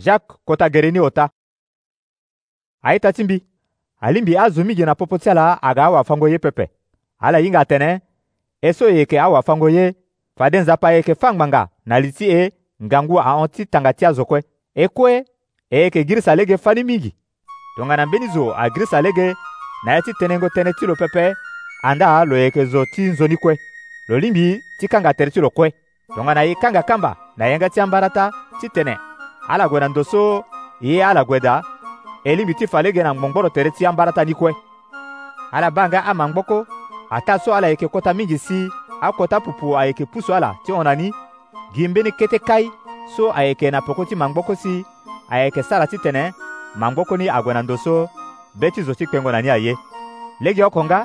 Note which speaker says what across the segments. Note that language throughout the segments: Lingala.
Speaker 1: jacques kota gereni ota aita ti mbi alingbi azo migi na popo ti ala aga awafango ye pepe ala hinga atene e so yeke awafango ye fade nzapa yeke fangbanga na li ti e ngangu ahon ti tanga ti azo kue e kue e yeke girisa lege fani mingi tongana mbeni zo agirisa lege na ye ti tenengo tënë ti lo pepe anda lo yeke zo ti nzoni kue lo lingbi ti kanga tere ti lo kue tongana ye kanga kamba na yenga ti ambara ta ti tene ala gue na ndo so ye ala gue da eli mbi ti na ngbonggboro tere ti ambara tani kue ala ba nga amangboko ata so ala yeke kota mingi si akota pupu ayeke pusu ala ti hon na ni gi mbeni kete kai so ayeke na poko ti mangboko si ayeke sara titene mangboko ni ague na ndo so be ti zo ti kpengo na ni aye le oko nga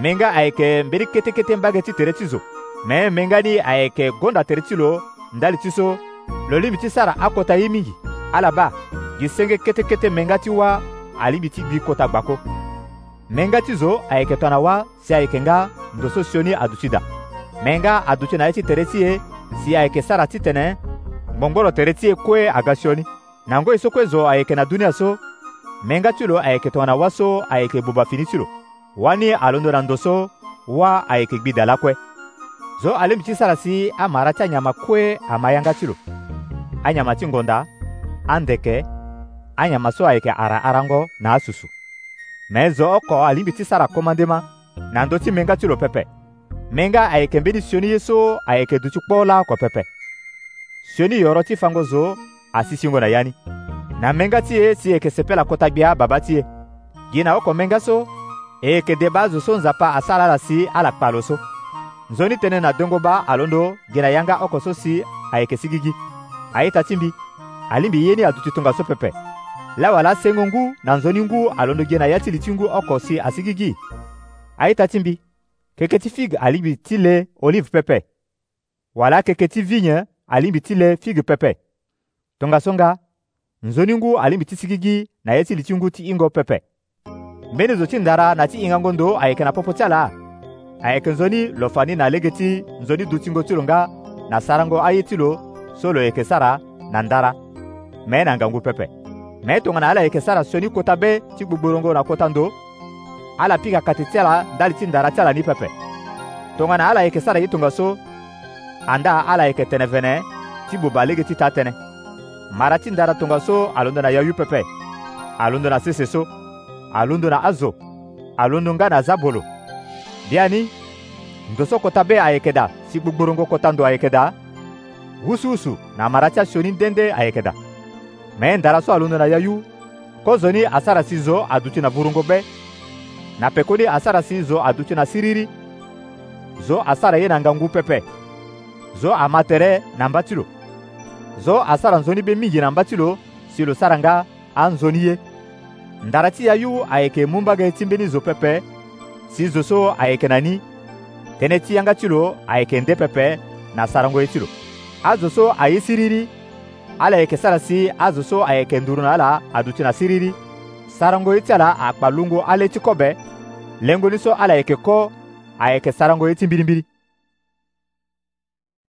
Speaker 1: menga nga ayeke mbeni ketekete mbage ti tere ti zo me mbe ni ayeke gonda tere ti lo ndali ti so lo libi ti sara akota ye mingi ala ba gi senge ketekete menga ti wa alibi ti gbi kota gbako menga ti zo ayeke tongana si ayeke nga ndo so sioni aduti da menga aduti na ye ti ti e si ayeke sara titene ngbongboro tere ti e kue aga sioni na ngoi so kue zo ayeke na dunia so menga ti lo ayeke tongana so ayeke buba fini ti lo wani alondo na ndo so ayeke gbi da lakue zo alemi ti sara si amara ti anyama kue amayanga ti lo anyamasi ngonda andeke anyamasu ayike ara arango na asusu na ezo oko alimbi ti sara komandema na ndö ti menga ti lo pepe menga ayeke mbeni sioni ye so ayeke duti kpo laoko pepe sioni yoro ti fango zo asi singo na ya ni na menga ti e si yeke sepela kota gbia babâ ti e gi na oko menga so e yeke debe azo so nzapa asara ala si ala kpa lo so nzoni tënë na dongo ba alondo gi na yanga oko so si ayeke si gi aita tsimbi alimbi yeni atutitungaso pepe la wala sengo ngu na nzoni ngu alondogie na ya tili ti ngu oko si asigigi aita ti mbi keke ti figue alingbi ti le olive pepe wala keke ti vigne alingbi ti le figue pepe tongaso-nga nzoni ngu alingbi ti sigigi na ye tili ti ngu ti hingo pepe mbeni zo ti ndara na ti hingango ndo ayeke na popo ti ala ayeke nzoni lo fa ni na lege ti nzoni duti ngo ti lo nga na sarango aye ti lo so lo yeke sara na ndara me na ngangu pepe me tongana ala yeke sara sioni kota be ti gbogborongo na kota ndo ala pika kati ti ala ndali ti ndara ti ala ni pepe tongana ala yeke sara ye tongaso anda ala yeke tene vene ti gboba lege ti ta tënë mara ti ndara tongaso alondo na yayu pepe alondo na sese so alondo na azo alondo nga na zabolo bia ni ndo so kota be ayeke da si gbogborongo kota ndo ayeke da wusuwusu na amaracha sioni ndende ayekeda me ndaraso alungu na yayu kozoni asara si zo aduti na vurungu be na pekodi asara si zo aduti na siriri zo asara ye na ngangu pepe zo ama tere na mba ti lo zo asara nzoni be mingi na mba ti lo si lo sara nga anzoni ye ndara ti yayu ayeke mu mbage ti mbeni zo pepe si zo so ayeke na ni tënë ti yanga ti lo ayeke nde pepe na sarango ye ti lo azoso aye siriri ala yeke sara si azoso ayeke nduru na ala aduti na siriri sarango ye ti ala akpa lungo ala ye ti kobe lengo ni so ala yeke ko ayeke sarango ye ti mbirimbiri